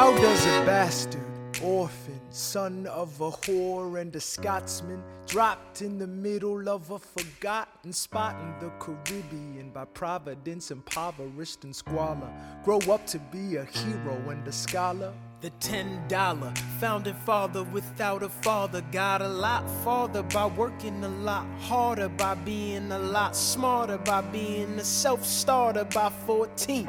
How does a bastard, orphan, son of a whore and a Scotsman, dropped in the middle of a forgotten spot in the Caribbean by providence, impoverished and squalor, grow up to be a hero and a scholar? The ten dollar founding father without a father got a lot farther by working a lot harder, by being a lot smarter, by being a self starter by 14.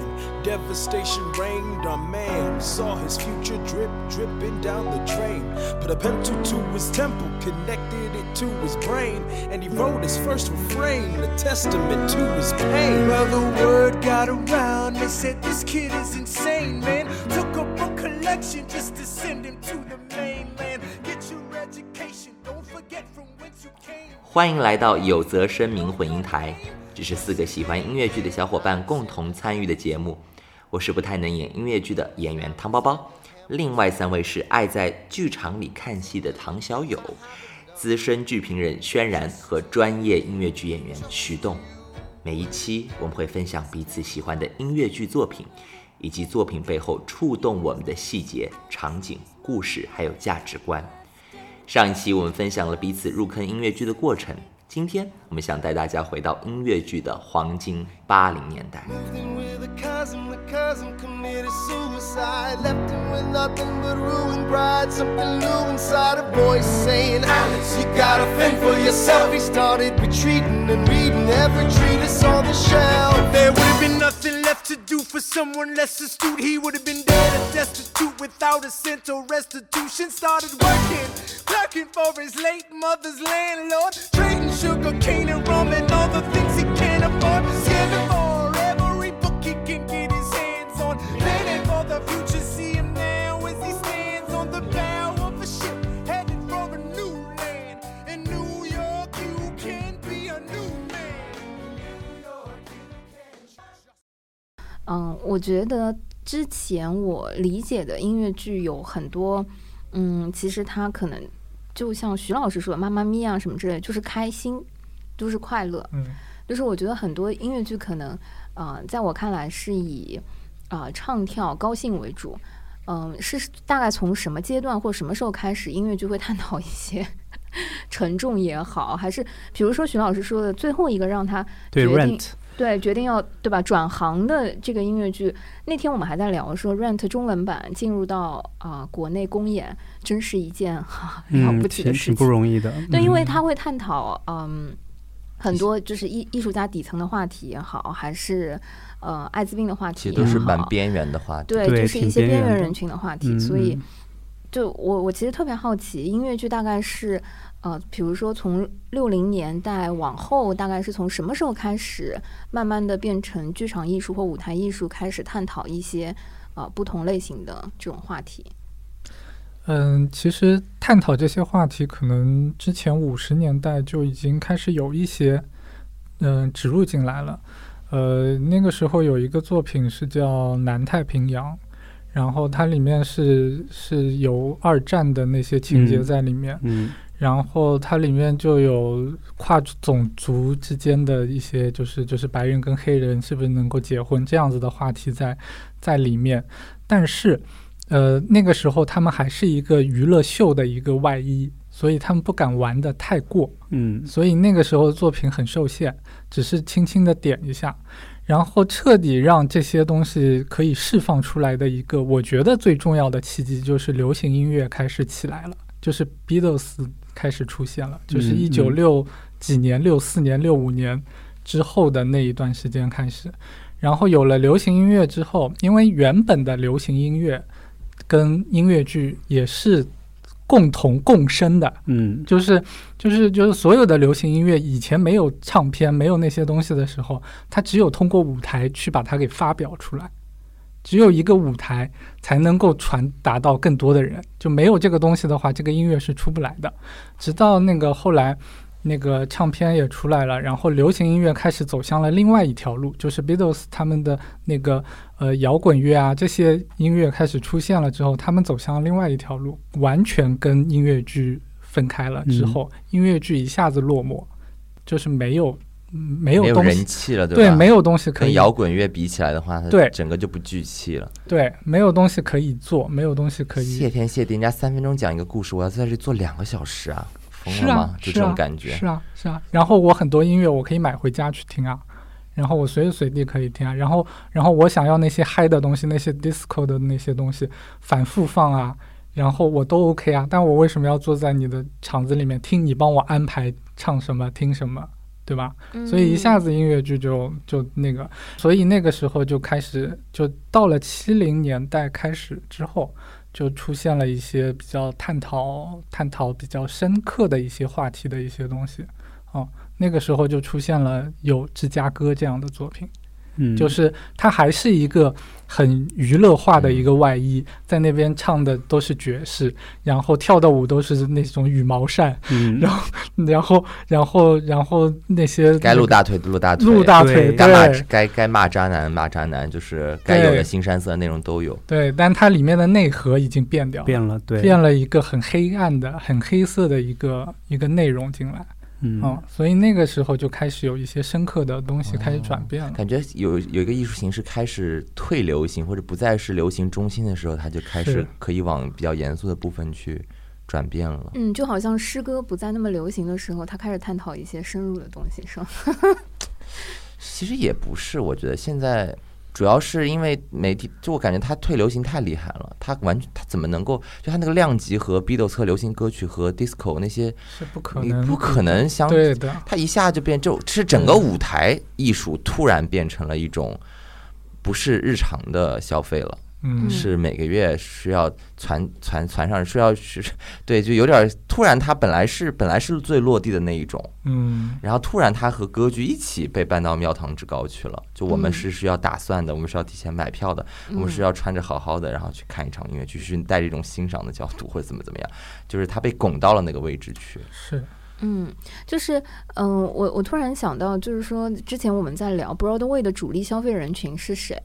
devastation reigned. Our man saw his future drip, dripping down the drain. Put a pencil to his temple, connected it to his brain, and he wrote his first refrain, a testament to his pain. Well, the word got around, they said this kid is insane, man. Took a book collection just to send him to the mainland. Get your education, don't forget from whence you came. 欢迎来到有则声明混音台，这是四个喜欢音乐剧的小伙伴共同参与的节目。 我是不太能演音乐剧的演员汤包包，另外三位是爱在剧场里看戏的唐小友、资深剧评人轩然和专业音乐剧演员徐栋。每一期我们会分享彼此喜欢的音乐剧作品，以及作品背后触动我们的细节、场景、故事，还有价值观。上一期我们分享了彼此入坑音乐剧的过程，今天我们想带大家回到音乐剧的黄金八零年代。A cousin, the cousin committed suicide. Left him with nothing but ruined pride. Something new inside a voice saying, Alex, you gotta fend for yourself. He started retreating and reading every treatise on the shelf. There would have been nothing left to do for someone less astute. He would have been dead and destitute without a cent or restitution. Started working, clerking for his late mother's landlord, trading sugar cane and rum and all the things 嗯，我觉得之前我理解的音乐剧有很多，嗯，其实它可能就像徐老师说的《妈妈咪呀》什么之类，就是开心，就是快乐。嗯，就是我觉得很多音乐剧可能，呃，在我看来是以啊、呃唱跳高兴为主。嗯，是大概从什么阶段或什么时候开始，音乐剧会探讨一些 沉重也好，还是比如说徐老师说的最后一个让他对决定 Rent，对，决定要对吧转行的这个音乐剧，那天我们还在聊说《Rent》中文版进入到啊、国内公演，真是一件哈、了嗯，不起的挺挺不。容易的。对，因为嗯他会探讨嗯很多就是艺艺术家底层的话题也好，还是呃艾滋病的话题也其实都是蛮好边缘的话题。对，对就是一些边边缘人群的话题，嗯所以嗯就我我其实特别好奇，音乐剧大概是呃，比如说从六零年代往后，大概是从什么时候开始，慢慢的变成剧场艺术或舞台艺术，开始探讨一些呃不同类型的这种话题。嗯，其实探讨这些话题，可能之前五十年代就已经开始有一些嗯、植入进来了。呃，那个时候有一个作品是叫《南太平洋》，然后它里面是是有二战的那些情节嗯。在里面，嗯。然后它里面就有跨种族之间的一些，就是就是白人跟黑人是不是能够结婚这样子的话题在在里面，但是呃那个时候他们还是一个娱乐秀的一个外衣，所以他们不敢玩的太过，嗯。所以那个时候作品很受限，只是轻轻的点一下，然后彻底让这些东西可以释放出来的一个，我觉得最重要的契机就是流行音乐开始起来了，就是 Beatles 开始出现了，就是嗯一九六几年、六四年、六五年之后的那一段时间开始，然后有了流行音乐之后，因为原本的流行音乐跟音乐剧也是共同共生的，嗯就是就是就是所有的流行音乐以前没有唱片，没有那些东西的时候，它只有通过舞台去把它给发表出来，只有一个舞台才能够传达到更多的人。就没有这个东西的话，这个音乐是出不来的。直到那个后来，那个唱片也出来了，然后流行音乐开始走向了另外一条路，就是 Beatles 他们的那个呃摇滚乐啊这些音乐开始出现了之后，他们走向了另外一条路，完全跟音乐剧分开了之后，音乐剧一下子落寞，就是没有嗯没有东西人气了，对，吧？没有东西可以跟摇滚乐比起来的话，它对整个就不聚气了。对，没有东西可以做，没有东西可以谢天谢地，人家三分钟讲一个故事，我要在这里做两个小时啊，疯是啊了吗？，就是这啊种感觉。是啊，是啊。然后我很多音乐我可以买回家去听啊，然后我随时随地可以听啊。然后，然后我想要那些嗨的东西，那些 disco 的那些东西反复放啊，然后我都 OK 啊。但我为什么要坐在你的场子里面听你帮我安排唱什么听什么，对吧？所以一下子音乐剧就就那个，所以那个时候就开始，就到了七零年代开始之后，就出现了一些比较探讨、探讨比较深刻的一些话题的一些东西。哦，那个时候就出现了有芝加哥这样的作品，嗯，就是它还是一个很娱乐化的一个外衣，在那边唱的都是爵士，然后跳的舞都是那种羽毛扇，嗯，然后然后然后然后那些该露大腿的露大腿，露大腿，该骂该该骂渣男骂渣男，就是该有的对。新山色内容都有。对，但它里面的内核已经变掉了，变了，对，变了一个很黑暗的、很黑色的一个一个内容进来，嗯，哦，所以那个时候就开始有一些深刻的东西开始转变了。感觉有有一个艺术形式开始退流行，或者不再是流行中心的时候，它就开始可以往比较严肃的部分去转变了。嗯，就好像诗歌不再那么流行的时候，它开始探讨一些深入的东西，是吗？其实也不是，我觉得现在主要是因为媒体，就我感觉他退流行太厉害了，他完全他怎么能够就他那个量级和 Beatles 和流行歌曲和 disco 那些，是不可能，你不可能相对的，他一下就变，就是整个舞台艺术突然变成了一种不是日常的消费了，嗯，是每个月需要传传传上，是要是，对，就有点突然，它本来是本来是最落地的那一种，嗯，然后突然它和歌剧一起被搬到庙堂之高去了。就我们嗯是是要打算的，我们是要提前买票的，我们是要穿着好好的，然后去看一场音乐剧，是带着一种欣赏的角度或者怎么怎么样，就是它被拱到了那个位置去。是，嗯，就是嗯，我我突然想到，就是说之前我们在聊 Broadway 的主力消费人群是谁，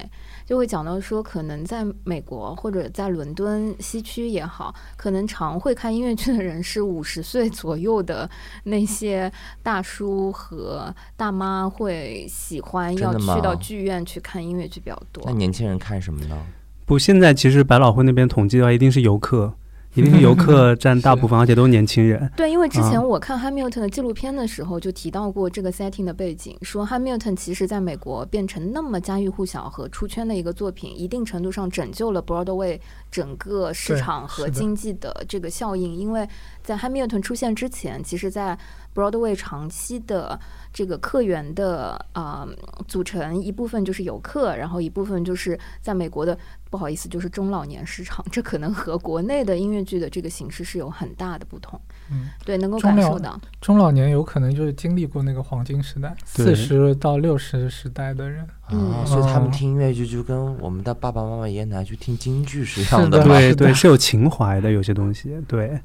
就会讲到说，可能在美国或者在伦敦西区也好，可能常会看音乐剧的人是五十岁左右的那些大叔和大妈，会喜欢要去到剧院去看音乐剧比较多那。年轻人看什么呢？不，现在其实百老汇那边统计的话，一定是游客，一定是游客占 大部分，而且都是年轻人。对，因为之前啊我看 Hamilton 的纪录片的时候，就提到过这个 setting 的背景，说 Hamilton 其实在美国变成那么家喻户晓和出圈的一个作品，一定程度上拯救了 Broadway 整个市场和经济的这个效应。因为在 Hamilton 出现之前，其实在 Broadway 长期的这个客源的啊、组成一部分就是游客，然后一部分就是在美国的不好意思就是中老年市场，这可能和国内的音乐剧的这个形式是有很大的不同。嗯，对，能够感受到。中老年有可能就是经历过那个黄金时代，四十到六十时代的人，嗯啊，所以他们哦听音乐剧就跟我们的爸爸妈妈、爷爷奶奶去听京剧是一样的？对对，是有情怀的，有些东西。对，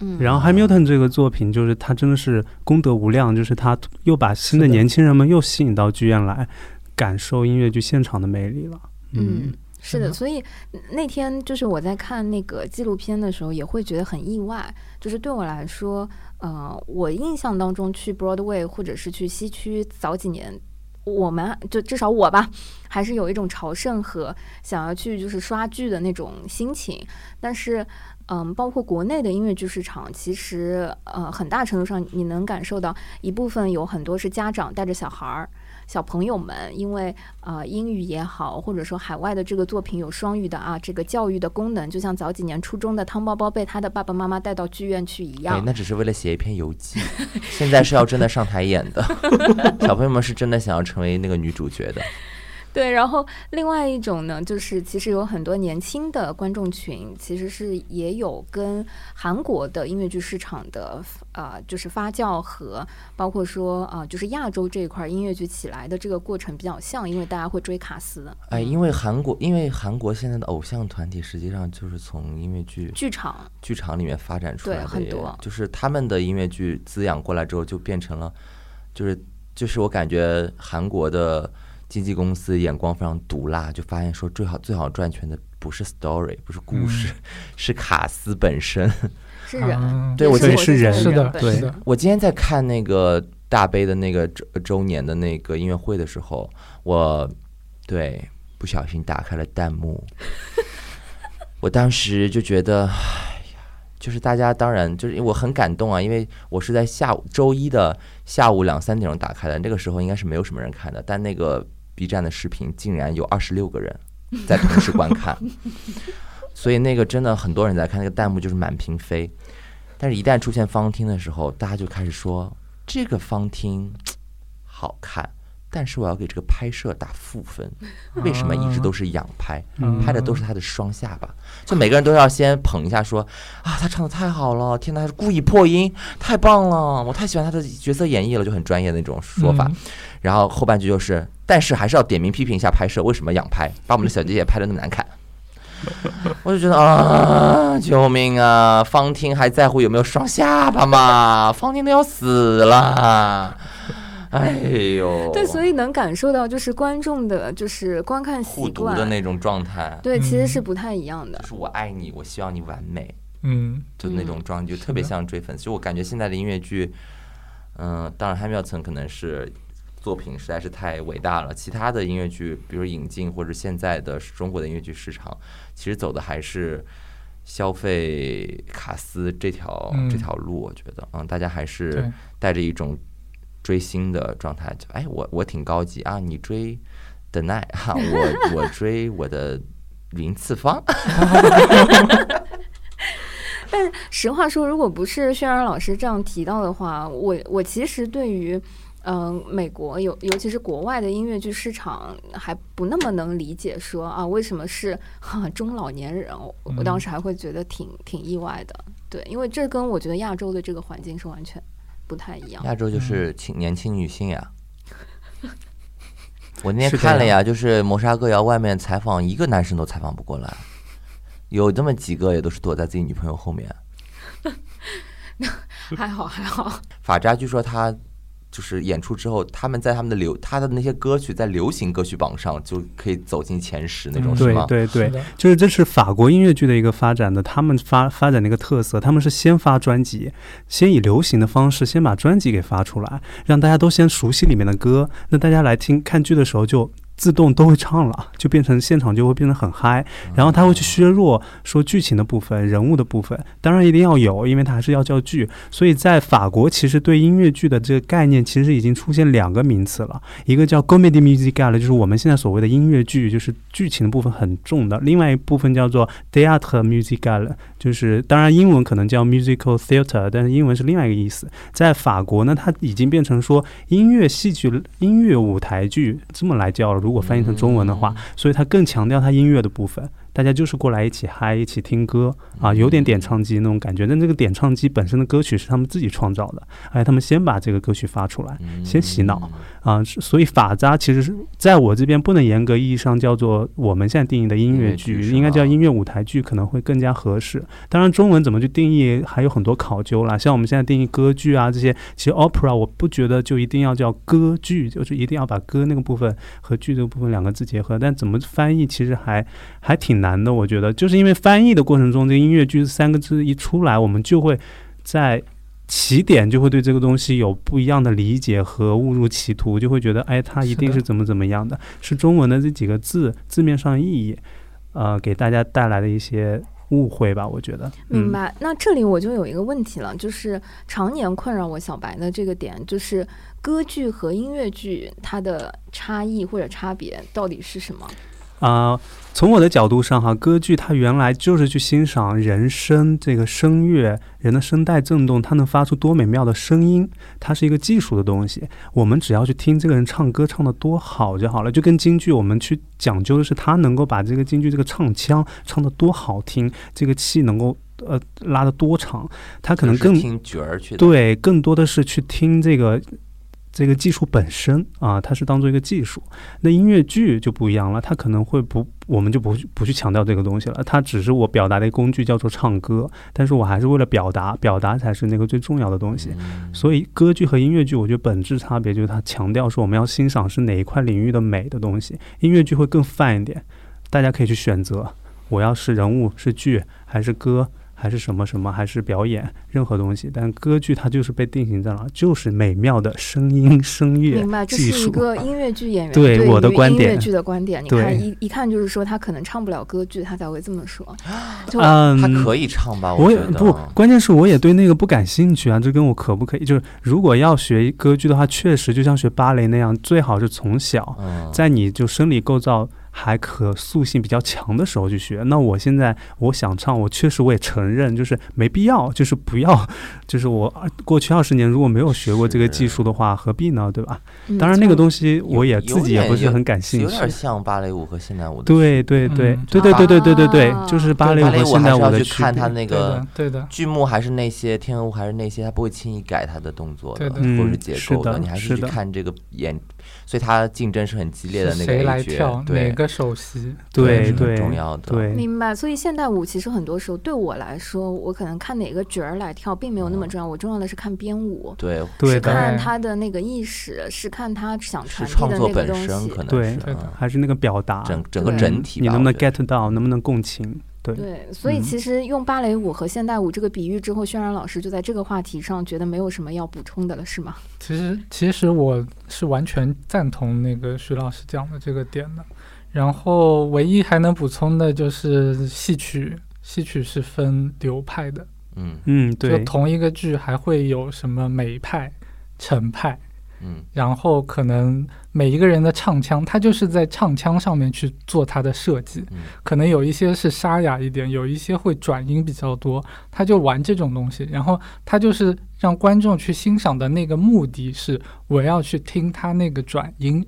嗯，然后 Hamilton 这个作品，就是他真的是功德无量，就是他又把新的年轻人们又吸引到剧院来感受音乐剧现场的魅力了。嗯，是的，是的所以那天就是我在看那个纪录片的时候，也会觉得很意外。就是对我来说，呃，我印象当中去 Broadway 或者是去西区早几年，我们就至少我吧，还是有一种朝圣和想要去就是刷剧的那种心情。但是，嗯，包括国内的音乐剧市场，其实呃很大程度上你能感受到一部分有很多是家长带着小孩儿。小朋友们，因为呃英语也好，或者说海外的这个作品有双语的啊，这个教育的功能，就像早几年初中的汤包包被他的爸爸妈妈带到剧院去一对，样。那只是为了写一篇游记，现在是要真的上台演的。小朋友们是真的想要成为那个女主角的。对，然后另外一种呢，就是其实有很多年轻的观众群，其实是也有跟韩国的音乐剧市场的呃，就是发酵和包括说啊、呃就是亚洲这一块音乐剧起来的这个过程比较像，因为大家会追卡斯，哎，因为韩国，因为韩国现在的偶像团体实际上就是从音乐剧剧场剧场里面发展出来很多就是他们的音乐剧滋养过来之后，就变成了，就是就是我感觉韩国的经纪公司眼光非常毒辣，就发现说最好最好赚钱的不是 story，不是故事，是卡斯本身。是人，嗯对我觉得是是人是的，对。的，我今天在看那个大杯的那个周周年的那个音乐会的时候，我对不小心打开了弹幕，我当时就觉得，哎呀，就是大家当然就是我很感动啊，因为我是在下午周一的下午两三点钟打开的，那个时候应该是没有什么人看的，但那个 B 站的视频竟然有二十六个人在同时观看，所以那个真的很多人在看，那个弹幕就是满屏飞。但是，一旦出现方汀的时候，大家就开始说这个方汀 好看，但是我要给这个拍摄打负分。为什么一直都是仰拍，嗯拍的都是他的双下巴？就每个人都要先捧一下说，啊，他唱的太好了，天哪，他是故意破音，太棒了，我太喜欢他的角色演绎了，就很专业的那种说法。嗯然后后半句就是，但是还是要点名批评一下拍摄，为什么仰拍，把我们的小姐姐拍的那么难看？我就觉得啊，救命啊！方汀还在乎有没有双下巴吗？方汀都要死了，哎呦，对，所以能感受到就是观众的就是观看互习惯，读的那种状态，对，其实嗯是不太一样的就。是我爱你，我希望你完美，嗯就那种状态，就特别像追粉丝。就我感觉现在的音乐剧，嗯、当然汉密尔顿可能是作品实在是太伟大了，其他的音乐剧，比如引进或者现在的中国的音乐剧市场，其实走的还是。消费卡斯这条、嗯这条路，我觉得，嗯，大家还是带着一种追星的状态，就哎，我我挺高级啊，你追的奈哈，我我追我的林次方，但实话说，如果不是轩然老师这样提到的话，我我其实对于。嗯，美国尤尤其是国外的音乐剧市场还不那么能理解说啊，为什么是哈、中老年人？我我当时还会觉得挺挺意外的。对，因为这跟我觉得亚洲的这个环境是完全不太一样。亚洲就是青年轻女性呀。我那天看了呀，就是《谋杀歌谣》外面采访一个男生都采访不过来，有这么几个也都是躲在自己女朋友后面。还好还好，法扎据说他就是演出之后，他们在他们的流他的那些歌曲在流行歌曲榜上就可以走进前十那种，是吗？对对对，就是这是法国音乐剧的一个发展的，他们发发展的一个特色，他们是先发专辑，先以流行的方式先把专辑给发出来，让大家都先熟悉里面的歌，那大家来听看剧的时候就。自动都会唱了，就变成现场就会变得很嗨，然后他会去削弱说剧情的部分、人物的部分，当然一定要有，因为它还是要叫剧。所以在法国，其实对音乐剧的这个概念其实已经出现两个名词了，一个叫 comedy musicale，就是我们现在所谓的音乐剧，就是剧情的部分很重的；另外一部分叫做 theatre musicale，就是当然英文可能叫 musical theatre，但是英文是另外一个意思。在法国呢，它已经变成说音乐戏剧、音乐舞台剧这么来叫了。如果翻译成中文的话，所以它更强调它音乐的部分。大家就是过来一起嗨，一起听歌啊，有点点唱机那种感觉。但这个点唱机本身的歌曲是他们自己创造的，哎，他们先把这个歌曲发出来，先洗脑啊。所以法扎其实是在我这边不能严格意义上叫做我们现在定义的音乐剧，乐剧应该叫音乐舞台剧可能会更加合适。当然，中文怎么去定义还有很多考究啦。像我们现在定义歌剧啊这些，其实 opera 我不觉得就一定要叫歌剧，就是一定要把歌那个部分和剧这个部分两个字结合。但怎么翻译其实还还挺难的，我觉得，就是因为翻译的过程中，这个音乐剧三个字一出来，我们就会在起点就会对这个东西有不一样的理解和误入歧途，就会觉得，哎，它一定是怎么怎么样的，是中文的这几个字字面上意义，呃，给大家带来的一些误会吧，我觉得。嗯、明白。那这里我就有一个问题了，就是常年困扰我小白的这个点，就是歌剧和音乐剧它的差异或者差别到底是什么？啊、从我的角度上哈，歌剧它原来就是去欣赏人声这个声乐，人的声带震动，它能发出多美妙的声音，它是一个技术的东西。我们只要去听这个人唱歌唱得多好就好了，就跟京剧我们去讲究的是他能够把这个京剧这个唱腔唱得多好听，这个气能够呃拉得多长，他可能更听角儿去。对，更多的是去听这个这个技术本身啊，它是当做一个技术。那音乐剧就不一样了，它可能会不，我们就不去不去强调这个东西了，它只是我表达的工具，叫做唱歌，但是我还是为了表达，表达才是那个最重要的东西。嗯所以歌剧和音乐剧，我觉得本质差别就是它强调说我们要欣赏是哪一块领域的美的东西，音乐剧会更泛一点，大家可以去选择，我要是人物是剧还是歌。还是什么什么，还是表演，任何东西，但歌剧它就是被定型在了，就是美妙的声音、声乐明白，这。是一个音乐剧演员对我的观点音乐剧的观点。你看一一看就是说他可能唱不了歌剧，他才会这么说。就嗯，他可以唱吧？我也觉得不，关键是我也对那个不感兴趣啊。这跟我可不可以？就是如果要学歌剧的话，确实就像学芭蕾那样，最好是从小嗯，在你就生理构造还可塑性比较强的时候去学。那我现在我想唱，我确实我也承认，就是没必要，就是不要，就是我啊过去二十年如果没有学过这个技术的话，何必呢？对吧？嗯当然那个，东西我也自己也不是很感兴趣有趣。点像芭蕾舞和现代舞的对。对对嗯对对对对对对对啊，就是芭蕾舞和现代还是要去舞的区别。看他那个，对的，剧目，还是那些天鹅舞，还是那些，他不会轻易改他的动作的，或者是嗯是的你还是去看这个演，所以他竞争是很激烈的那个谁 A 来角跳哪，个首席？对对重要的对，明白。所以现代舞其实很多时候对我来说，我可能看哪个角儿来跳并没有那么重要，我重要的是看编舞。对，是对看他的那个意识，是看他想是传递创作本的那个东西身可。能对还是那个表达，整整个整体，你能不能 get 到，能不能共情？对，对，所以嗯其实用芭蕾舞和现代舞这个比喻之后，渲染老师就在这个话题上觉得没有什么要补充的了，是吗？其实其实我是完全赞同那个徐老师讲的这个点的。然后唯一还能补充的就是戏曲，戏曲是分流派的，嗯嗯，对就对，同一个剧还会有什么美派、程派，嗯。然后可能每一个人的唱腔，他就是在唱腔上面去做他的设计，嗯。可能有一些是沙哑一点，有一些会转音比较多，他就玩这种东西，然后他就是让观众去欣赏的那个目的是，我要去听他那个转音，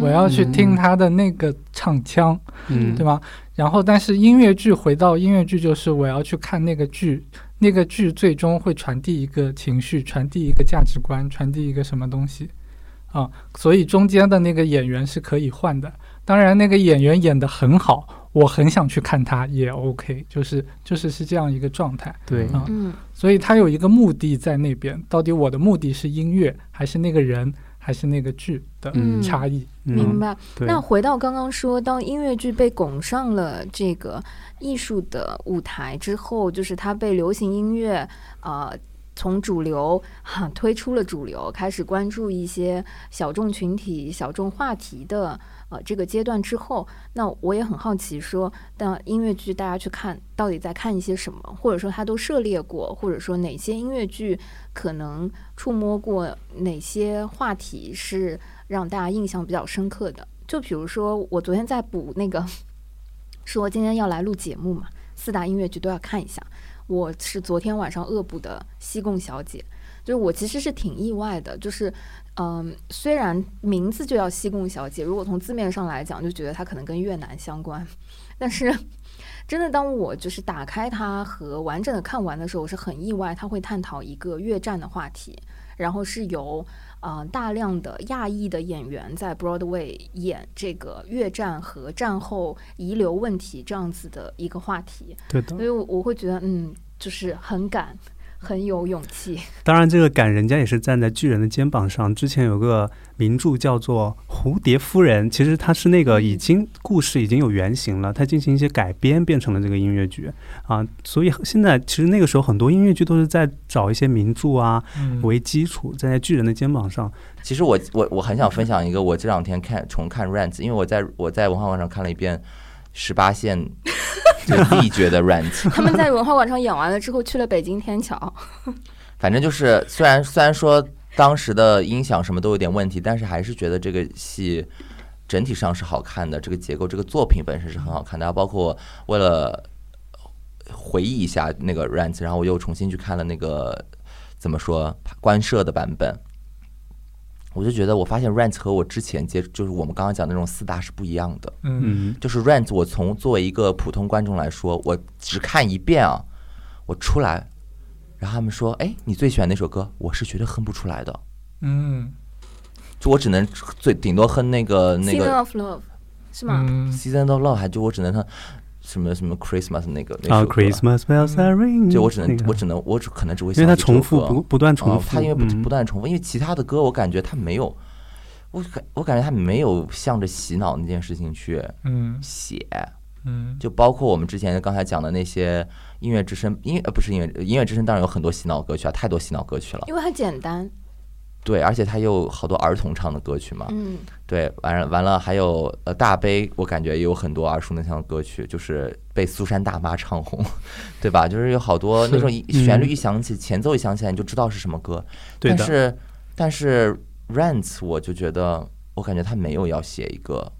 我要去听他的那个唱腔，嗯，对吗？然后，但是音乐剧回到音乐剧，就是我要去看那个剧，那个剧最终会传递一个情绪，传递一个价值观，传递一个什么东西啊？所以中间的那个演员是可以换的。当然，那个演员演得很好，我很想去看他也 OK，就是就是是这样一个状态。对，啊嗯，所以他有一个目的在那边，到底我的目的是音乐，还是那个人，还是那个剧的嗯差异？嗯，明白。对，那回到刚刚说，当音乐剧被拱上了这个艺术的舞台之后，就是它被流行音乐呃从主流哈、推出了主流，开始关注一些小众群体、小众话题的呃这个阶段之后，那我也很好奇说，当音乐剧大家去看到底在看一些什么，或者说他都涉猎过，或者说哪些音乐剧可能触摸过哪些话题是让大家印象比较深刻的。就比如说，我昨天在补那个，说今天要来录节目嘛，四大音乐剧都要看一下。我是昨天晚上恶补的《西贡小姐》，就是我其实是挺意外的，就是嗯，虽然名字就叫西贡小姐，如果从字面上来讲，就觉得它可能跟越南相关，但是真的当我就是打开它和完整的看完的时候，我是很意外，它会探讨一个越战的话题，然后是由呃大量的亚裔的演员在 Broadway 演这个越战和战后遗留问题这样子的一个话题，对的所。以我我会觉得嗯，就是很敢，很有勇气。当然，这个感人家也是站在巨人的肩膀上。之前有个名著叫做《蝴蝶夫人》，其实它是那个已经故事已经有原型了，它进行一些改编，变成了这个音乐剧啊。所以现在其实那个时候很多音乐剧都是在找一些名著啊嗯，为基础，站在巨人的肩膀上。其实我我我很想分享一个，我这两天看重看《Rent》，因为我在我在文化网上看了一遍十八线就 Z 觉的《Rent》，他们在文化广场演完了之后去了北京天桥，反正就是虽然虽然说当时的音响什么都有点问题，但是还是觉得这个戏整体上是好看的，这个结构，这个作品本身是很好看的。然后包括为了回忆一下那个 Rent，然后我又重新去看了那个怎么说官摄的版本。我就觉得，我发现 Rent 和我之前接就是我们刚刚讲的那种四大是不一样的。嗯嗯就是 Rent，我从作为一个普通观众来说，我只看一遍啊，我出来，然后他们说：“哎，你最喜欢哪首歌？”我是绝对哼不出来的，嗯就我只能最顶多哼那个那个 Season 个 of Love 是吗？嗯 Season of Love，还就我只能哼什么什么 Christmas 那个那啊首歌，，Christmas bells are ringing，就我只能那个我只能我只可能只会因为它重复不不断重复，哦它因为不嗯不断重复，因为其他的歌我感觉它没有，我感我感觉它没有向着洗脑那件事情去嗯写。嗯，就包括我们之前刚才讲的那些音乐之声，音乐呃不是音乐音乐之声，当然有很多洗脑歌曲啊，太多洗脑歌曲了。因为很简单。对，而且他又有好多儿童唱的歌曲嘛。嗯，对，完了完了，还有呃大悲，我感觉也有很多耳熟能详的歌曲，就是被苏珊大妈唱红，对吧？就是有好多那种旋律一响起，前奏一响起来，你就知道是什么歌。对的，但是但是 Rent 我就觉得，我感觉他没有要写一个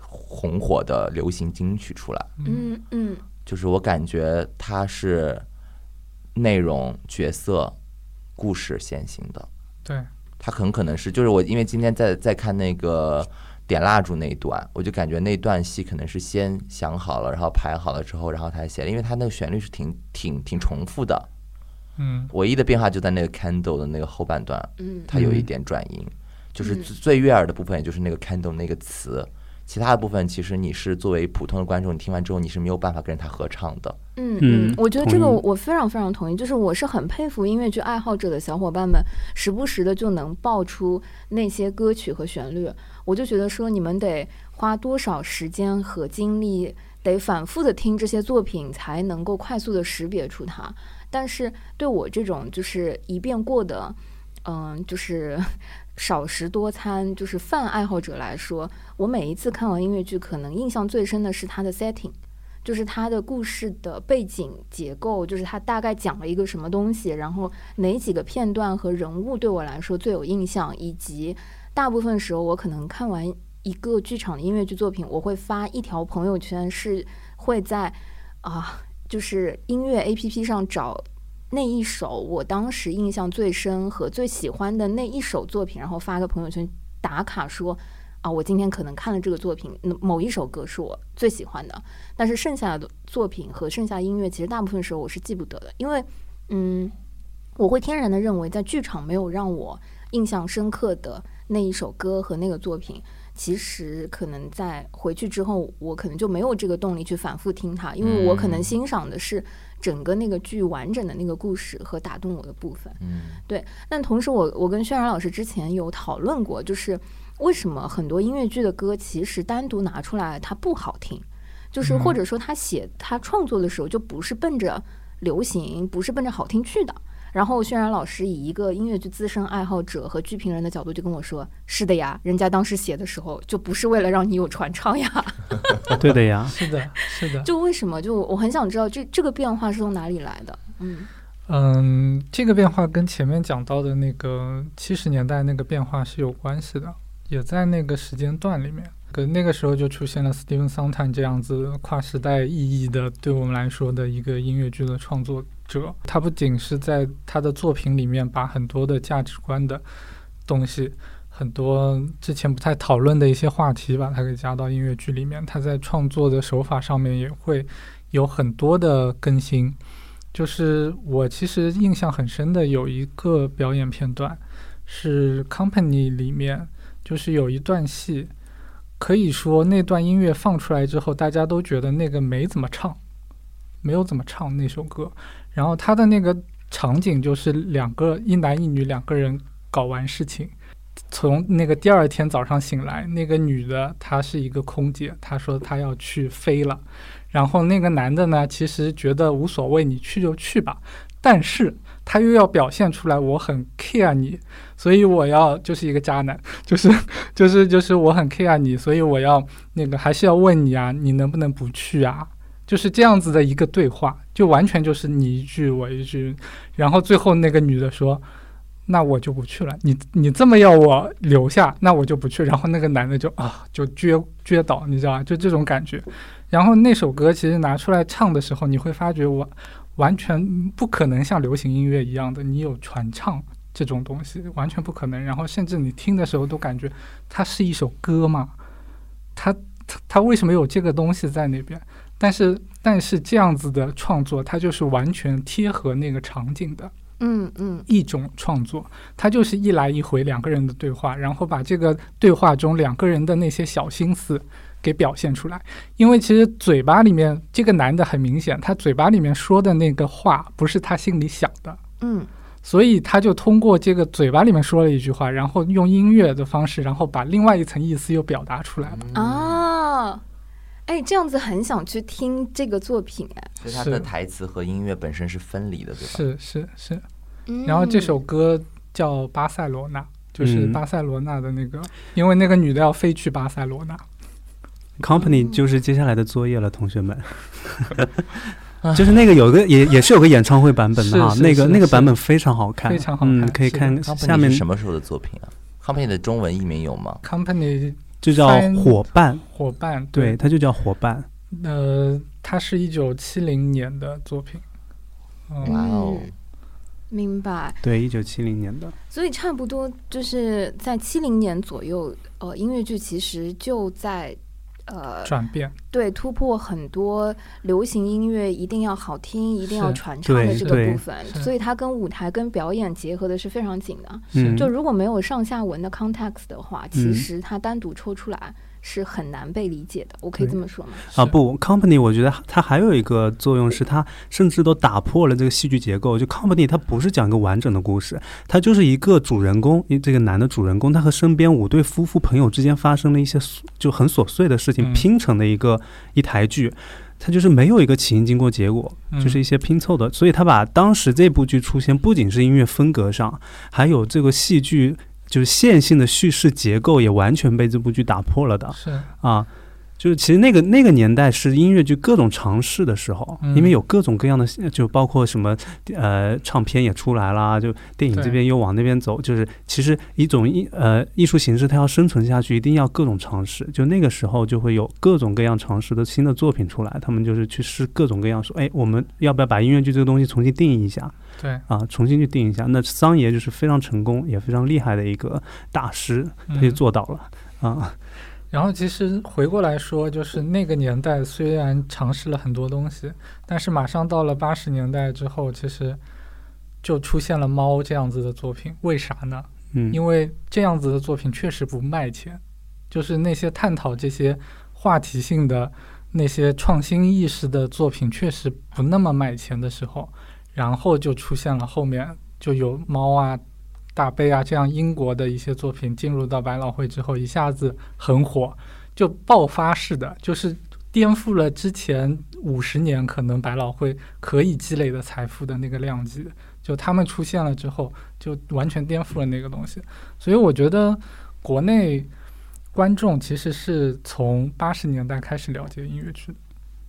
红火的流行金曲出来。嗯嗯就是我感觉他是内容、角色、故事先行的。对，它很可能是，就是我因为今天在在看那个点蜡烛那一段，我就感觉那段戏可能是先想好了，然后排好了之后，然后才写的，因为它那个旋律是挺挺挺重复的，嗯。唯一的变化就在那个 candle 的那个后半段，嗯。它有一点转音，就是嗯最最悦耳的部分，也就是那个 candle 那个词。其他的部分，其实你是作为普通的观众，你听完之后你是没有办法跟着他合唱的。嗯嗯嗯，我觉得这个我非常非常同意。就是我是很佩服音乐剧爱好者的小伙伴们，时不时的就能爆出那些歌曲和旋律。我就觉得说，你们得花多少时间和精力，得反复的听这些作品，才能够快速的识别出它。但是对我这种就是一遍过的，嗯，就是少食多餐，就是饭爱好者来说，我每一次看完音乐剧，可能印象最深的是它的 setting。就是它的故事的背景结构，就是它大概讲了一个什么东西，然后哪几个片段和人物对我来说最有印象，以及大部分时候我可能看完一个剧场的音乐剧作品，我会发一条朋友圈，是会在啊，就是音乐 APP 上找那一首我当时印象最深和最喜欢的那一首作品，然后发个朋友圈打卡说。啊，我今天可能看了这个作品，某一首歌是我最喜欢的，但是剩下的作品和剩下音乐，其实大部分时候我是记不得的，因为，嗯，我会天然的认为，在剧场没有让我印象深刻的那一首歌和那个作品，其实可能在回去之后，我可能就没有这个动力去反复听它，因为我可能嗯欣赏的是整个那个剧完整的那个故事和打动我的部分。嗯对但同时我，我跟轩然老师之前有讨论过，就是为什么很多音乐剧的歌其实单独拿出来它不好听，就是或者说他写他创作的时候就不是奔着流行，不是奔着好听去的。然后轩然老师以一个音乐剧资深爱好者和剧评人的角度就跟我说：“是的呀，人家当时写的时候就不是为了让你有传唱呀。对的呀，是的，是的，就为什么？就我很想知道这这个变化是从哪里来的？嗯嗯，这个变化跟前面讲到的那个七十年代那个变化是有关系的，也在那个时间段里面。可那个时候就出现了 Steven Sondheim 这样子跨时代意义的，对我们来说的一个音乐剧的创作者。他不仅是在他的作品里面把很多的价值观的东西，很多之前不太讨论的一些话题，把它给加到音乐剧里面。他在创作的手法上面也会有很多的更新。就是我其实印象很深的有一个表演片段，是《Company》里面，就是有一段戏，可以说那段音乐放出来之后，大家都觉得那个没怎么唱，没有怎么唱那首歌。然后他的那个场景就是两个一男一女两个人搞完事情，从那个第二天早上醒来，那个女的她是一个空姐，她说她要去飞了。然后那个男的呢，其实觉得无所谓，你去就去吧。但是他又要表现出来我很 care 你，所以我要就是一个渣男，就是就是就是我很 care 你，所以我要那个还是要问你啊，你能不能不去啊？就是这样子的一个对话，就完全就是你一句我一句，然后最后那个女的说：“那我就不去了。你你这么要我留下，那我就不去。然后那个男的就啊，就撅撅倒，你知道吧？就这种感觉。然后那首歌其实拿出来唱的时候，你会发觉我完全不可能像流行音乐一样的，你有传唱这种东西，完全不可能。然后甚至你听的时候都感觉它是一首歌嘛，它它它为什么有这个东西在那边？但是但是这样子的创作，它就是完全贴合那个场景的。嗯嗯一种创作，它就是一来一回两个人的对话，然后把这个对话中两个人的那些小心思给表现出来。因为其实嘴巴里面这个男的很明显，他嘴巴里面说的那个话不是他心里想的，嗯所以他就通过这个嘴巴里面说了一句话，然后用音乐的方式，然后把另外一层意思又表达出来了。啊，哎，这样子很想去听这个作品哎。所以他是的台词和音乐本身是分离的，对吧？是是是，嗯然后这首歌叫《巴塞罗那》，就是嗯巴塞罗那的那个，因为那个女的要飞去巴塞罗那。Company 就是接下来的作业了，同学们。就是那个有个也也是有个演唱会版本的哈，是是那个那个版本非常好看，非常好看嗯，可以看下面什么时候的作品啊？Company 的中文译名有吗？Company 就叫伙伴，伙伴，对，，它就叫伙伴。呃，它是一九七零年的作品。嗯，哇哦，明白，对，一九七零年的，所以差不多就是在七零年左右，呃，音乐剧其实就在呃转变，对突破很多流行音乐一定要好听、一定要传唱的这个部分，所以它跟舞台跟表演结合的是非常紧的。嗯，就如果没有上下文的 context 的话，其嗯。实它单独抽出来是很难被理解的。我可以这么说吗？啊，不，company 我觉得它还有一个作用是，它甚至都打破了这个戏剧结构。就 company 它不是讲一个完整的故事，它就是一个主人公，一这个男的主人公，他和身边五对夫妇朋友之间发生了一些琐就很琐碎的事情嗯拼成的一个一台剧。它就是没有一个起因、经过、结果，就是一嗯些拼凑的。所以他把当时这部剧出现，不仅是音乐风格上，还有这个戏剧就是线性的叙事结构，也完全被这部剧打破了的。是啊，就是其实那个那个年代是音乐剧各种尝试的时候，嗯因为有各种各样的，就包括什么呃唱片也出来啦，就电影这边又往那边走，就是其实一种艺呃艺术形式它要生存下去，一定要各种尝试。就那个时候就会有各种各样尝试的新的作品出来，他们就是去试各种各样，说哎，我们要不要把音乐剧这个东西重新定义一下？对，啊，重新去定一下。那桑爷就是非常成功也非常厉害的一个大师，他就嗯做到了、啊。然后其实回过来说，就是那个年代虽然尝试了很多东西，但是马上到了八十年代之后，其实就出现了《猫》这样子的作品。为啥呢？嗯，因为这样子的作品确实不卖钱，就是那些探讨这些话题性的、那些创新意识的作品，确实不那么卖钱的时候，然后就出现了后面就有猫啊、大悲啊这样英国的一些作品进入到百老汇之后，一下子很火，就爆发式的，就是颠覆了之前五十年可能百老汇可以积累的财富的那个量级。就他们出现了之后，就完全颠覆了那个东西。所以我觉得国内观众其实是从八十年代开始了解音乐剧的，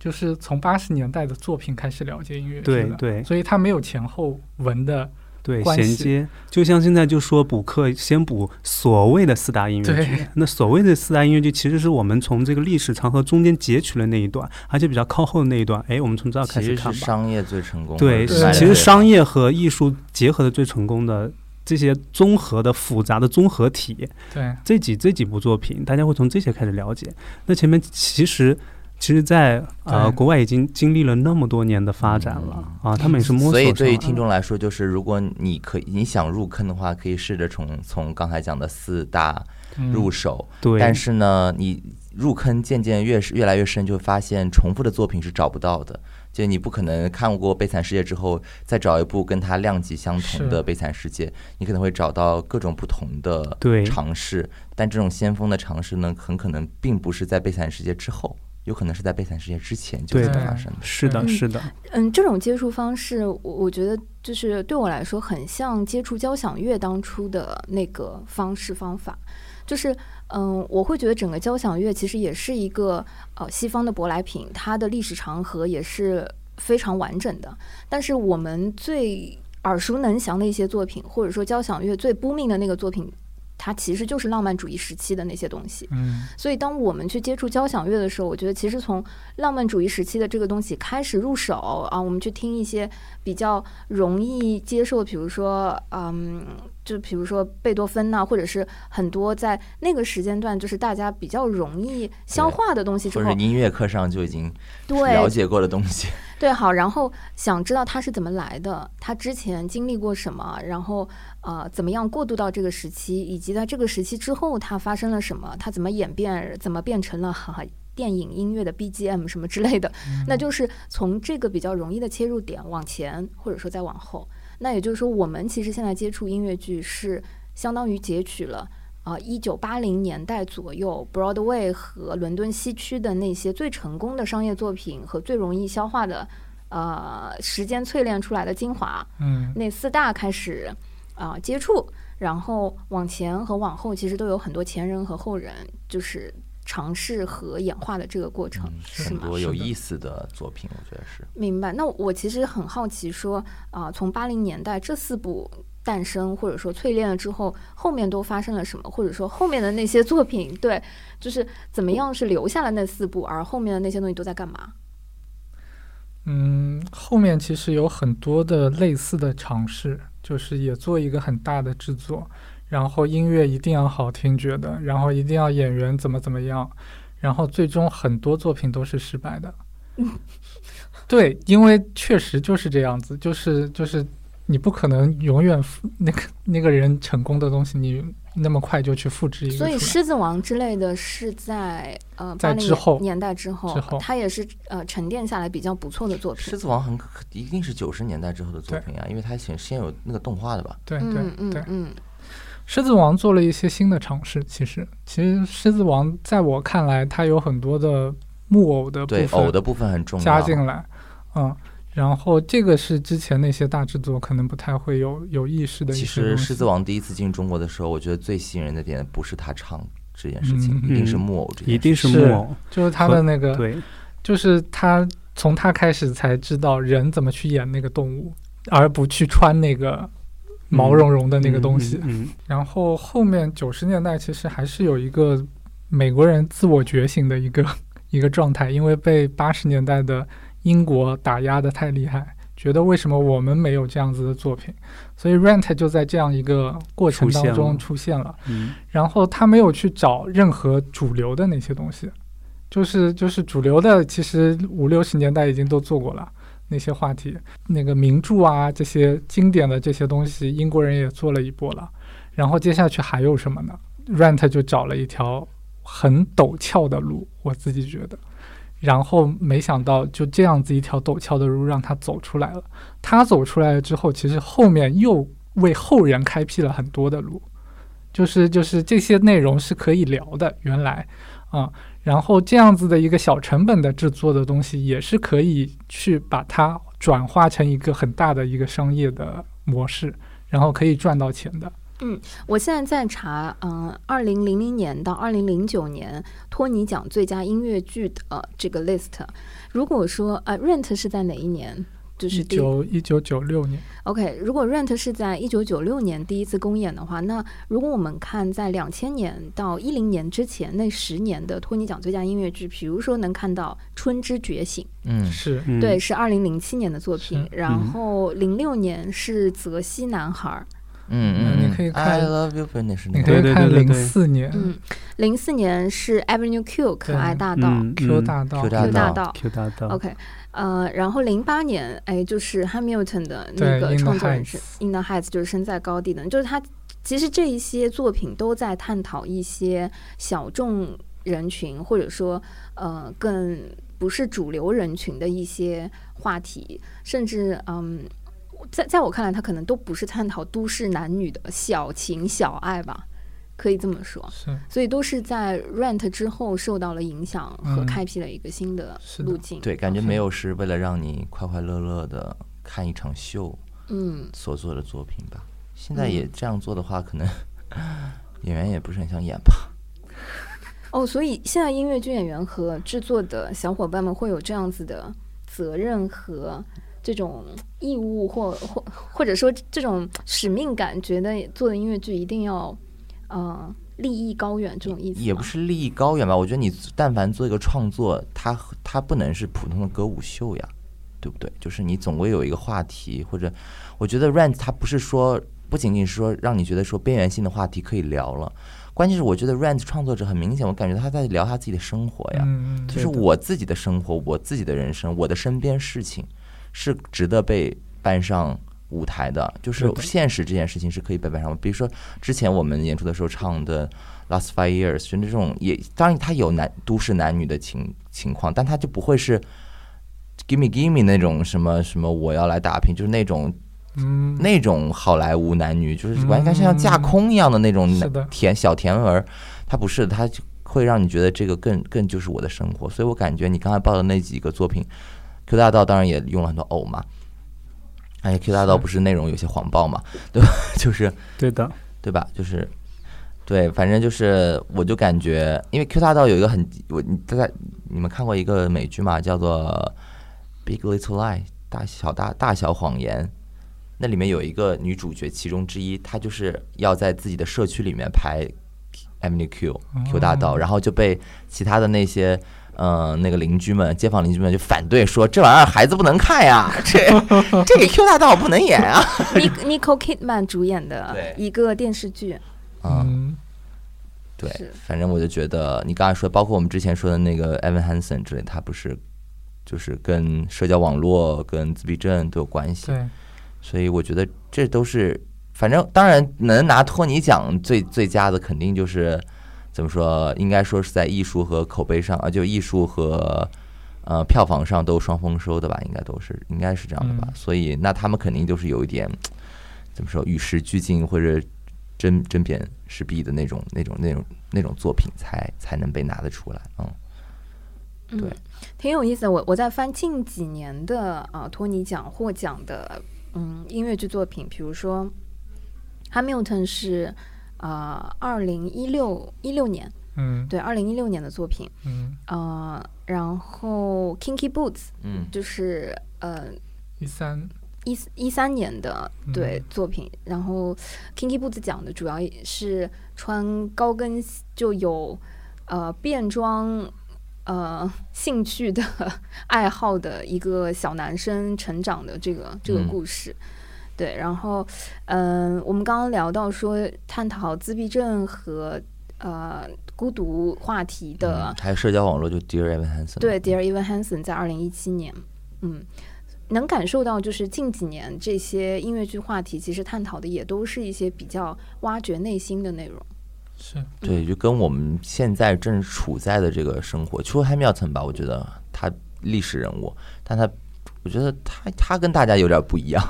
就是从八十年代的作品开始了解音乐剧的。对对所以它没有前后文的。对，衔接，就像现在就说补课，先补所谓的四大音乐剧。那所谓的四大音乐剧，其实是我们从这个历史长河中间截取了那一段，而且比较靠后的那一段。哎，我们从这儿开始看吧。商业最成功的，对，对其实商业和艺术结合的最成功的这些综合的复杂的综合体，对，这几这几部作品，大家会从这些开始了解。那前面其实。其实在，呃国外已经经历了那么多年的发展了、啊，他们也是摸索所以对于听众来说，就是如果你可以你想入坑的话，可以试着从从刚才讲的四大嗯入手。对，但是呢，你入坑渐渐越是越来越深，就会发现重复的作品是找不到的。就你不可能看过《悲惨世界》之后，再找一部跟它量级相同的《悲惨世界》，你可能会找到各种不同的尝试。但这种先锋的尝试呢，很可能并不是在《悲惨世界》之后，有可能是在《悲惨世界》之前就对已经发生的。是的，嗯。是的，嗯，这种接触方式，我我觉得就是对我来说很像接触交响乐当初的那个方式方法，就是嗯，我会觉得整个交响乐其实也是一个呃西方的舶来品，它的历史长河也是非常完整的，但是我们最耳熟能详的一些作品，或者说交响乐最 booming 的那个作品，它其实就是浪漫主义时期的那些东西。嗯所以，当我们去接触交响乐的时候，我觉得其实从浪漫主义时期的这个东西开始入手啊，我们去听一些比较容易接受，比如说，嗯，就比如说贝多芬呐、或者是很多在那个时间段就是大家比较容易消化的东西之后或者是，音乐课上就已经对了解过的东西。对，好，然后想知道他是怎么来的，他之前经历过什么，然后呃，怎么样过渡到这个时期，以及在这个时期之后他发生了什么，他怎么演变，怎么变成了哈哈电影音乐的 BGM 什么之类的，那就是从这个比较容易的切入点往前，或者说再往后。那也就是说，我们其实现在接触音乐剧是相当于截取了。啊，一九八零年代左右，Broadway 和伦敦西区的那些最成功的商业作品和最容易消化的，呃，时间淬炼出来的精华，嗯那四大开始啊、接触，然后往前和往后，其实都有很多前人和后人，就是尝试和演化的这个过程，是吗？很多有意思的作品，我觉得是。明白。那我其实很好奇说，啊、从八零年代这四部诞生，或者说淬炼了之后，后面都发生了什么？或者说后面的那些作品，对，就是怎么样是留下了那四部，而后面的那些东西都在干嘛？嗯，后面其实有很多的类似的尝试，就是也做一个很大的制作，然后音乐一定要好听，觉得，然后一定要演员怎么怎么样，然后最终很多作品都是失败的。对，因为确实就是这样子，就是就是你不可能永远那个那个人成功的东西，你那么快就去复制一个所以。《狮子王》之类的是在呃在八零之后年代之后，之后它也是呃沉淀下来比较不错的作品狮。子王很可一定是九十年代之后的作品啊，因为它先先有那个动画的吧？对对对，嗯嗯嗯，狮子王做了一些新的尝试。其实，其实狮子王在我看来，它有很多的木偶的部对，分偶的部分很重要。加进来，嗯，然后这个是之前那些大制作可能不太会有有意识的其。实狮子王第一次进中国的时候，我觉得最吸引人的点不是他唱这件事情，嗯一定是嗯木偶这件事情。一定是是木偶，就是他的那个，对，就是他从他开始才知道人怎么去演那个动物，而不去穿那个毛茸茸的那个东西。嗯，嗯然后后面九十年代其实还是有一个美国人自我觉醒的一个 一个状态，因为被八十年代的英国打压的太厉害，觉得为什么我们没有这样子的作品，所以 Rent 就在这样一个过程当中出现了。现了。嗯。然后他没有去找任何主流的那些东西，就是就是主流的，其实五六十年代已经都做过了那些话题，那个名著啊这些经典的这些东西，英国人也做了一波了。然后接下去还有什么呢？Rent 就找了一条很陡峭的路，我自己觉得。然后没想到就这样子一条陡峭的路让他走出来了。他走出来了之后，其实后面又为后人开辟了很多的路。就是就是这些内容是可以聊的，原来啊、然后这样子的一个小成本的制作的东西，也是可以去把它转化成一个很大的一个商业的模式，然后可以赚到钱的。嗯我现在在查，嗯、2二零零零年到二零零九年托尼奖最佳音乐剧的、这个 list。如果说呃，Rent 是在哪一年？就是一九一九九六年，OK，如果 Rent 是在一九九六年第一次公演的话，那如果我们看在两千年到一零年之前那十年的托尼奖最佳音乐剧，比如说能看到《春之觉醒》，嗯，是。嗯。对，是二零零七年的作品，然后零六年是《泽西男孩》，嗯嗯，你可以看 I love you，那是那个你可以看零四年嗯，零四年是 Avenue Q 可爱大道、嗯 Q 大道。Q 大道。Q 大道。OK，呃，然后零八年，哎，就是 Hamilton 的那个创作人是 In the Heights，就是身在高地的，就是他其实这一些作品都在探讨一些小众人群，或者说呃更不是主流人群的一些话题，甚至嗯。在在我看来，他可能都不是探讨都市男女的小情小爱吧，可以这么说。是所以都是在 Rent 之后受到了影响和嗯开辟了一个新的路径。对，感觉没有是为了让你快快乐乐的看一场秀嗯，所做的作品吧。现在嗯也这样做的话，可能 演员也不是很想演吧。哦，所以现在音乐剧演员和制作的小伙伴们会有这样子的责任和这种义务或或或者说这种使命感，觉得做的音乐剧一定要呃利益高远这种意思？也不是利益高远吧。我觉得你但凡做一个创作，它它不能是普通的歌舞秀呀，对不对？就是你总归有一个话题，或者我觉得 Rant 它不是说不仅仅是说让你觉得说边缘性的话题可以聊了，关键是我觉得 Rant 创作者很明显，我感觉他在聊他自己的生活呀，嗯嗯，就是我自己的生活，我自己的人生，我的身边事情是值得被搬上舞台的。就是现实这件事情是可以被摆上，比如说之前我们演出的时候唱的《Last Five Years》，就那种也当然它有男都市男女的情情况，但它就不会是 “gimme gimme” 那种什么什么我要来打拼，就是那种嗯，那种好莱坞男女，就是完全像架空一样的那种甜小甜文儿，它不是，它就会让你觉得这个更更就是我的生活，所以我感觉你刚才报的那几个作品，Q 大道当然也用了很多偶嘛，而且 Q 大道不是内容有些谎报嘛，对吧？就是对的，对吧？就是对，反正就是我就感觉，因为 Q 大道有一个很我你大家你们看过一个美剧嘛，叫做《Big Little Lie》大小大大小谎言。那里面有一个女主角，其中之一，她就是要在自己的社区里面拍 Avenue Q Q 大道，然后就被其他的那些呃那个邻居们、街坊邻居们就反对说，这玩意儿孩子不能看呀，这这个 Q 大道不能演啊。Nic- Nicole Kidman 主演的对。一个电视剧，嗯，嗯，对，反正我就觉得你刚才说，包括我们之前说的那个 Evan Hansen 之类，他不是就是跟社交网络、跟自闭症都有关系，对，所以我觉得这都是，反正当然能拿托尼奖最最佳的，肯定就是怎么说，应该说是在艺术和口碑上啊，就艺术和呃票房上都双丰收的吧，应该都是应该是这样的吧。嗯所以那他们肯定就是有一点怎么说与时俱进或者针针砭时弊的那种那种那种那种作品才才能被拿得出来，嗯。嗯对，挺有意思的。我我在翻近几年的啊、呃托尼奖获奖的嗯音乐剧作品，比如说《Hamilton》是呃二零一六一六年，嗯。对，二零一六年的作品，嗯，呃，然后《Kinky Boots》嗯。就是呃一三，一一三年的对、嗯作品，然后 Kinky Boots 讲的主要也是穿高跟就有呃变装呃兴趣的 爱好的一个小男生成长的这个这个嗯。故事。对，然后嗯、我们刚刚聊到说探讨自闭症和呃孤独话题的嗯，还有社交网络就 Dear Evan Hansen，对，Dear Evan Hansen 在二零一七年，嗯，能感受到就是近几年这些音乐剧话题，其实探讨的也都是一些比较挖掘内心的内容。是，对，就跟我们现在正处在的这个生活，除了 Hamilton 吧，我觉得他历史人物，但他，我觉得他他跟大家有点不一样，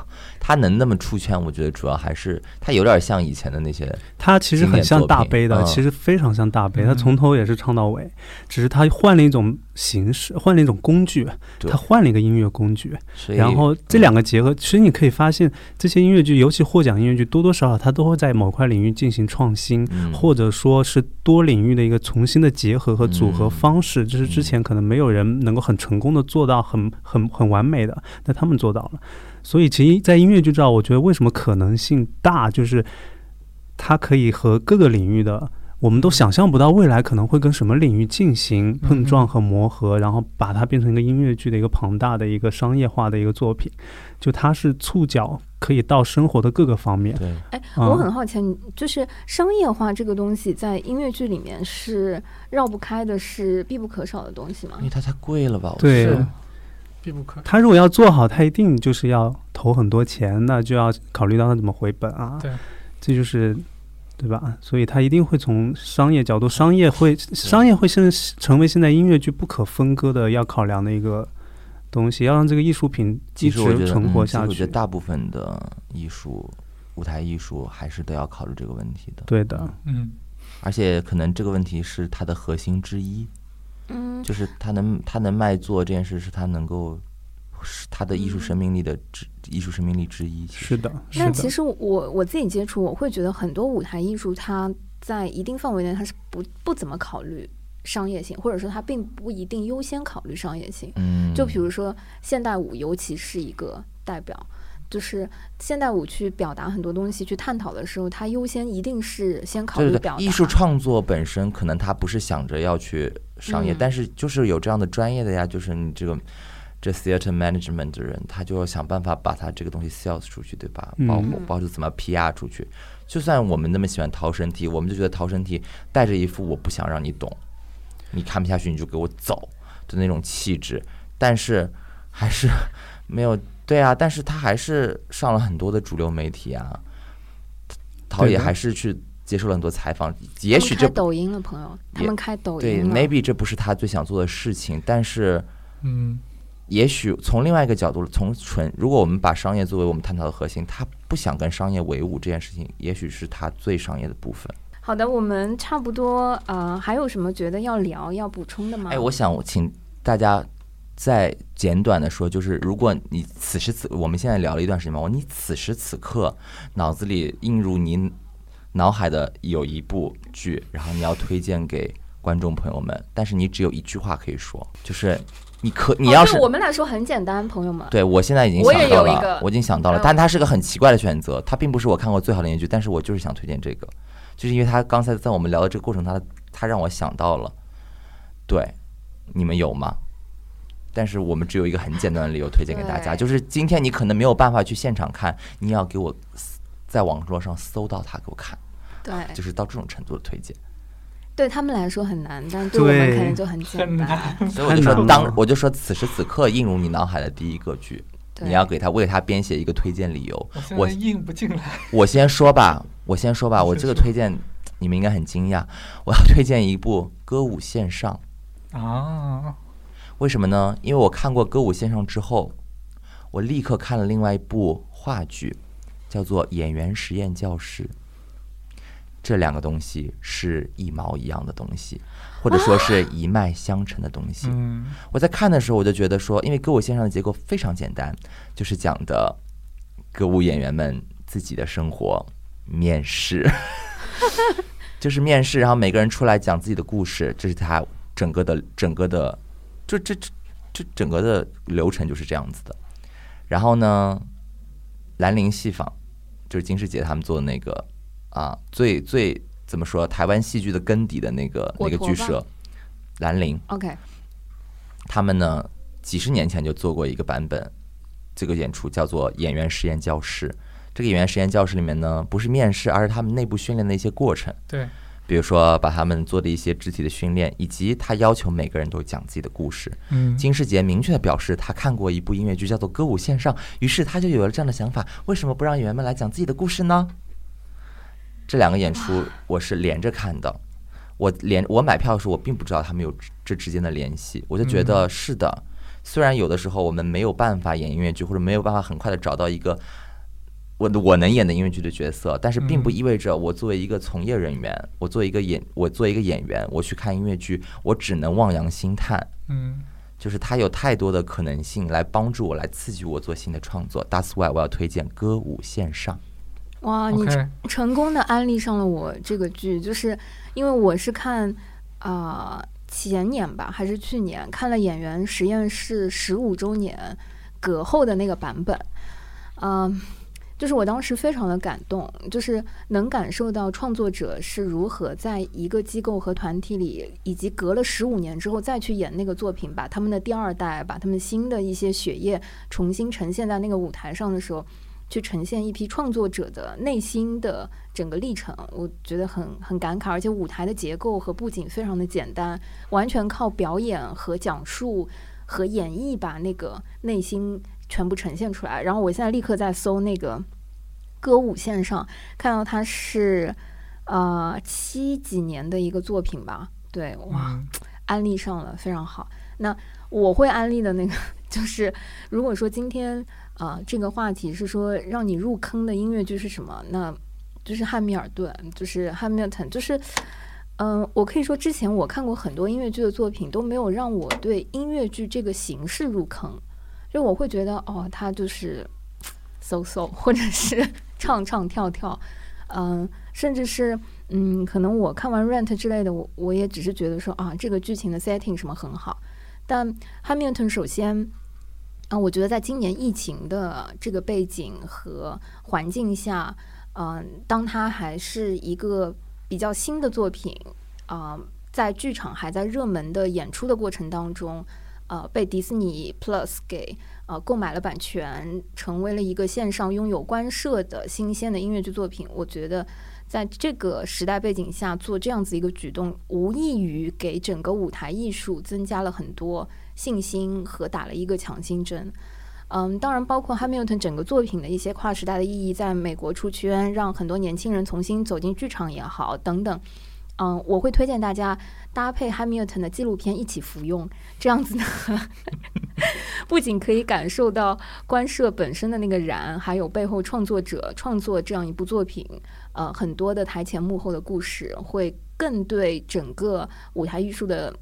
他能那么出圈，我觉得主要还是他有点像以前的那些，他其实很像大悲的，其实非常像大悲，嗯。他从头也是唱到尾，只是他换了一种形式，换了一种工具，他换了一个音乐工具，然后这两个结合，其实你可以发现这些音乐剧，尤其获奖音乐剧，多多少少它都会在某块领域进行创新，嗯。或者说是多领域的一个重新的结合和组合嗯方式，这是之前可能没有人能够很成功的做到很很很完美的，那他们做到了。所以其实，在音乐剧照，我觉得为什么可能性大，就是它可以和各个领域的。我们都想象不到未来可能会跟什么领域进行碰撞和磨合，然后把它变成一个音乐剧的一个庞大的一个商业化的一个作品，就它是触角可以到生活的各个方面。对，哎，嗯我很好奇，你就是商业化这个东西在音乐剧里面是绕不开的，是必不可少的东西吗因为？它太贵了吧？我对觉得是必不可。他如果要做好，他一定就是要投很多钱，那就要考虑到他怎么回本啊。对，这就是对吧？所以他一定会从商业角度，商业会商业会甚至成为现在音乐剧不可分割的要考量的一个东西，要让这个艺术品一其实我觉得，直存活嗯其实下去。我觉得大部分的艺术，舞台艺术还是都要考虑这个问题的。对的，嗯，而且可能这个问题是它的核心之一，嗯，就是他能他能卖座这件事是他能够是他的艺术生命力的之艺术生命力之一。是的，是的，那其实我我自己接触，我会觉得很多舞台艺术它在一定范围内它是不不怎么考虑商业性，或者说它并不一定优先考虑商业性。嗯，就比如说现代舞，尤其是一个代表，就是现代舞去表达很多东西、去探讨的时候，它优先一定是先考对对对，虑表。艺术创作本身可能他不是想着要去商业，嗯但是就是有这样的专业的呀，就是你这个这 theater management 的人，他就要想办法把他这个东西 sales 出去，对吧？包括嗯包括怎么 PR 出去。就算我们那么喜欢逃生题，我们就觉得逃生题带着一副我不想让你懂，你看不下去你就给我走的那种气质，但是还是没有对啊，但是他还是上了很多的主流媒体啊，陶冶还是去接受了很多采访，也许这抖音了，朋友，他们开抖音对。maybe 这不是他最想做的事情，但是嗯，也许从另外一个角度，从纯如果我们把商业作为我们探讨的核心，他不想跟商业为伍这件事情，也许是他最商业的部分。好的，我们差不多呃，还有什么觉得要聊、要补充的吗？哎，我想请大家再简短的说，就是如果你此时此，我们现在聊了一段时间嘛，我你此时此刻脑子里映入你脑海的有一部剧，然后你要推荐给观众朋友们，但是你只有一句话可以说，就是你可你哦要是、对我们来说很简单，朋友们。对我现在已经想到了我已经想到了但它是个很奇怪的选择，它并不是我看过最好的连续剧，但是我就是想推荐这个，就是因为他刚才在我们聊的这个过程，他他让我想到了，对，你们有吗？但是我们只有一个很简单的理由推荐给大家，就是今天你可能没有办法去现场看，你也要给我在网络上搜到它给我看，对，就是到这种程度的推荐。对他们来说很难，但对我们对可能就很简单。所以我就说当我就说此时此刻映入你脑海的第一个剧，你要给他为他编写一个推荐理由。我现我在应不进来。我先说吧，我先说吧，我这个推荐你们应该很惊讶，我要推荐一部歌舞线上。啊，为什么呢？因为我看过歌舞线上之后，我立刻看了另外一部话剧，叫做《演员实验教室》。这两个东西是一毛一样的东西，或者说是一脉相承的东西。嗯，我在看的时候，我就觉得说，因为歌舞线上的结构非常简单，就是讲的歌舞演员们自己的生活，面试，就是面试，然后每个人出来讲自己的故事，这是他整个的整个的，就这这这整个的流程就是这样子的。然后呢，兰陵戏坊就是金世杰他们做的那个啊，最最怎么说，台湾戏剧的根底的那个那个剧社，兰陵。OK，他们呢几十年前就做过一个版本，这个演出叫做《演员实验教室》。这个演员实验教室里面呢，不是面试，而是他们内部训练的一些过程，对，比如说把他们做的一些肢体的训练，以及他要求每个人都讲自己的故事。嗯，金世杰明确的表示，他看过一部音乐剧叫做《歌舞线上》，于是他就有了这样的想法：为什么不让演员们来讲自己的故事呢？这两个演出我是连着看的，我连我买票的时候，我并不知道他们有这这之间的联系，我就觉得是的。虽然有的时候我们没有办法演音乐剧，或者没有办法很快的找到一个我我能演的音乐剧的角色，但是并不嗯意味着我作为一个从业人员，我作为一个演，我作为一个演员，我去看音乐剧，我只能望洋兴叹。嗯，就是它有太多的可能性来帮助我，来刺激我做新的创作。That's why 我要推荐歌舞线上。哇，你成功的安利上了我这个剧，就是因为我是看啊、呃前年吧，还是去年看了《演员实验室》十五周年隔后的那个版本，嗯、就是我当时非常的感动，就是能感受到创作者是如何在一个机构和团体里，以及隔了十五年之后再去演那个作品，把他们的第二代，把他们新的一些血液重新呈现在那个舞台上的时候，去呈现一批创作者的内心的整个历程，我觉得很很感慨，而且舞台的结构和布景非常的简单，完全靠表演和讲述和演绎把那个内心全部呈现出来。然后我现在立刻在搜那个歌舞线上，看到他是呃七几年的一个作品吧，对，哇，嗯安利上了，非常好。那我会安利的那个 就是，如果说今天啊、这个话题是说让你入坑的音乐剧是什么，那就是汉密尔顿，就是汉密尔顿，就是。嗯，我可以说，之前我看过很多音乐剧的作品，都没有让我对音乐剧这个形式入坑。就我会觉得，哦，它就是搜搜，或者是 唱唱跳跳，嗯，甚至是嗯，可能我看完 Rent 之类的，我我也只是觉得说啊，这个剧情的 setting 什么很好。但 Hamilton 首先啊，我觉得在今年疫情的这个背景和环境下，嗯，当它还是一个比较新的作品啊，在剧场还在热门的演出的过程当中，呃，被迪士尼 Plus 给呃购买了版权，成为了一个线上拥有官摄的新鲜的音乐剧作品，我觉得。在这个时代背景下做这样子一个举动，无异于给整个舞台艺术增加了很多信心和打了一个强心针。嗯，当然，包括 Hamilton 整个作品的一些跨时代的意义，在美国出圈，让很多年轻人重新走进剧场也好，等等。嗯，我会推荐大家搭配 Hamilton 的纪录片一起服用，这样子呢，不仅可以感受到官摄本身的那个燃，还有背后创作者创作这样一部作品，呃，很多的台前幕后的故事，会更对整个舞台艺术的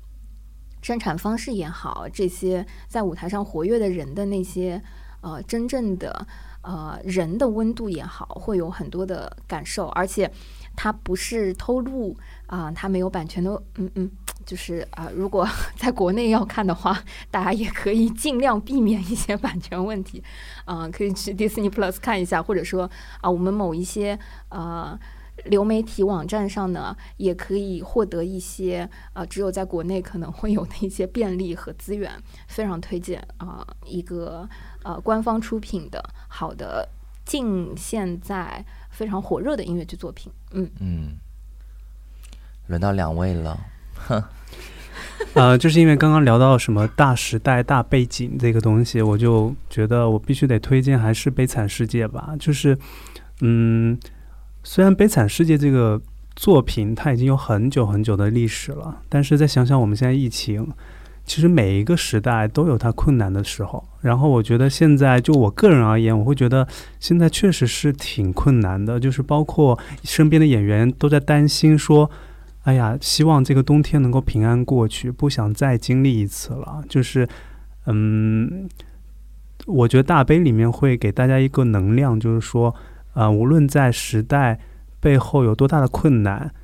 生产方式也好，这些在舞台上活跃的人的那些呃真正的呃人的温度也好，会有很多的感受，而且它不是偷录。啊，它没有版权的，嗯嗯，就是啊，如果 在国内要看的话，大家也可以尽量避免一些版权问题，啊，可以去 Disney Plus 看一下，或者说啊，我们某一些呃流媒体网站上呢，也可以获得一些啊，只有在国内可能会有的一些便利和资源，非常推荐啊，一个呃官方出品的好的近现在非常火热的音乐剧作品，嗯。嗯。轮到两位了，哼，呃，就是因为刚刚聊到什么大时代、大背景这个东西，我就觉得我必须得推荐还是《悲惨世界》吧。就是，嗯，虽然《悲惨世界》这个作品它已经有很久很久的历史了，但是再想想我们现在疫情，其实每一个时代都有它困难的时候。然后我觉得现在就我个人而言，我会觉得现在确实是挺困难的，就是包括身边的演员都在担心说。哎呀，希望这个冬天能够平安过去，不想再经历一次了。就是，嗯，我觉得大悲里面会给大家一个能量，就是说，啊，无论在时代背后有多大的困难，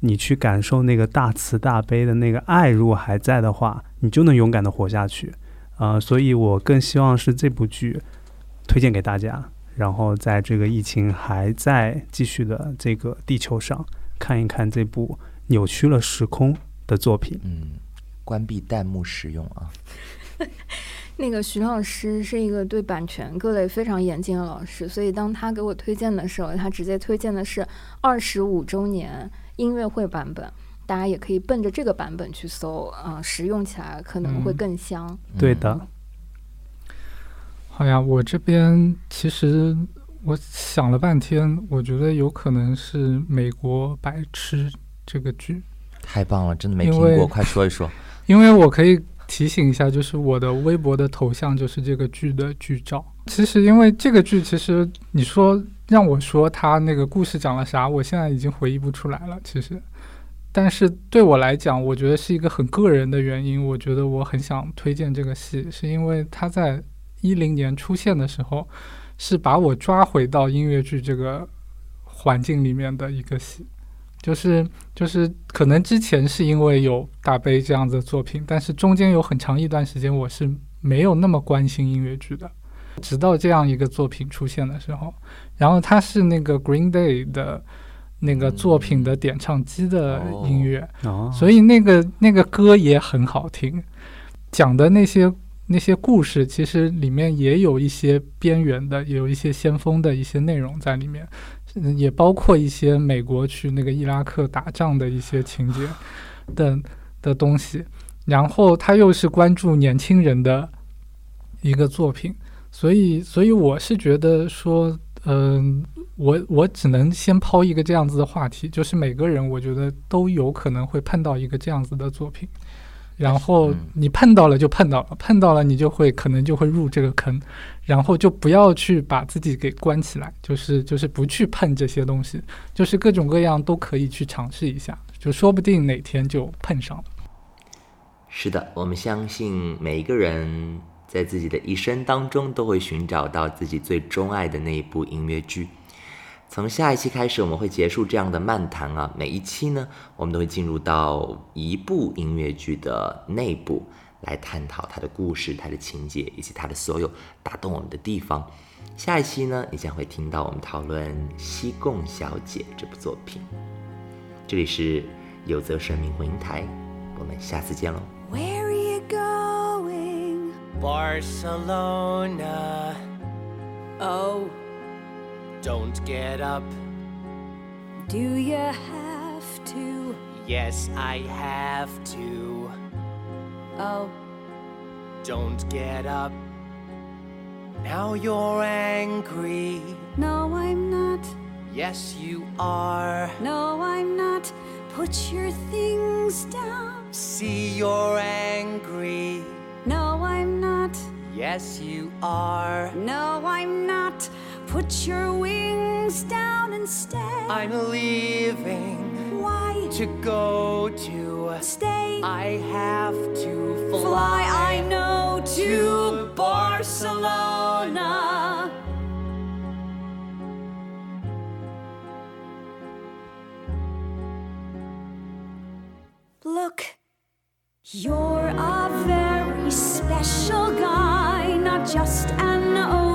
你去感受那个大慈大悲的那个爱，如果还在的话，你就能勇敢的活下去。啊，所以我更希望是这部剧推荐给大家，然后在这个疫情还在继续的这个地球上看一看这部。扭曲了时空的作品。嗯，关闭弹幕使用啊。那个徐老师是一个对版权各类非常严谨的老师，所以当他给我推荐的时候，他直接推荐的是二十五周年音乐会版本。大家也可以奔着这个版本去搜啊，使用起来可能会更香。对的。好呀，我这边其实我想了半天，我觉得有可能是美国白痴。这个剧太棒了，真的没听过，快说一说。因为我可以提醒一下，就是我的微博的头像就是这个剧的剧照。其实，因为这个剧，其实你说让我说它那个故事讲了啥，我现在已经回忆不出来了。其实，但是对我来讲，我觉得是一个很个人的原因。我觉得我很想推荐这个戏，是因为它在一零年出现的时候，是把我抓回到音乐剧这个环境里面的一个戏。就是就是，可能之前是因为有大悲这样子的作品，但是中间有很长一段时间我是没有那么关心音乐剧的，直到这样一个作品出现的时候，然后它是那个 Green Day 的那个作品的点唱机的音乐，所以那个那个歌也很好听，讲的那些那些故事其实里面也有一些边缘的，也有一些先锋的一些内容在里面。也包括一些美国去那个伊拉克打仗的一些情节的的东西，然后他又是关注年轻人的一个作品，所以，所以我是觉得说，嗯，我我只能先抛一个这样子的话题，就是每个人我觉得都有可能会碰到一个这样子的作品。然后你碰到了就碰到了，碰到了你就会可能就会入这个坑，然后就不要去把自己给关起来，就是就是不去碰这些东西，就是各种各样都可以去尝试一下，就说不定哪天就碰上了。是的，我们相信每一个人在自己的一生当中都会寻找到自己最钟爱的那一部音乐剧。从下一期开始，我们会结束这样的漫谈啊。每一期呢，我们都会进入到一部音乐剧的内部，来探讨它的故事、它的情节以及它的所有打动我们的地方。下一期呢，你将会听到我们讨论《西贡小姐》这部作品。这里是有则神明回音台，我们下次见喽。Where are you going? Barcelona, Oh, don't get up. do you have to? Yes, I have to. Oh, Don't get up. Now you're angry. no, I'm not. Yes, you are. No, I'm not. Put your things down. See, you're angry. No, I'm not. Yes, you are. No, I'm not. Put your wings down and stay. I'm leaving Why? to go to. Stay. I have to fly. Fly, I know, to Barcelona. Look, you're a very special guy, not just an overnight.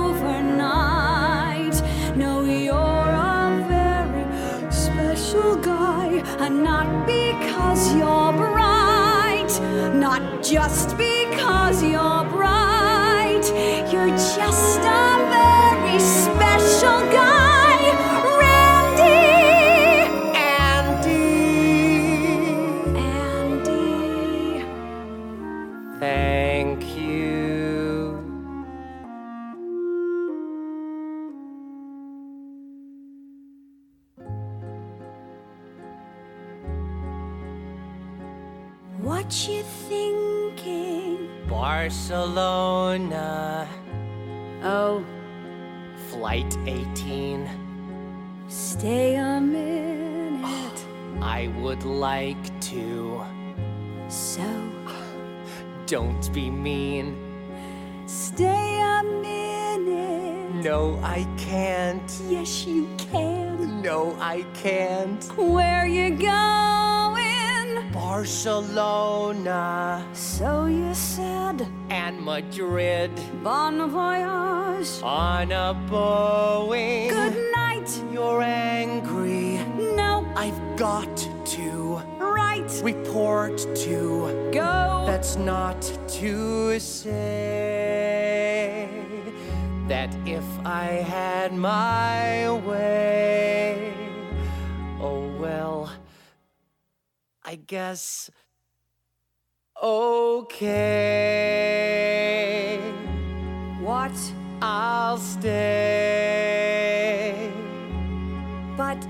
And not because you're bright, not just because you're bright. You're just a very special guy, Randy. Andy. Andy. What you thinking? Barcelona. Oh, Flight 18. stay a minute. I would like to. So, Don't be mean. stay a minute. No, I can't. Yes, you can. No, I can't. Where you going? Barcelona So you said, and Madrid Bon voyage. on a Boeing. Good night. You're angry. No, I've got to right. report to. Go. That's not to say that if I had my way, I guess. Okay, What? I'll stay. But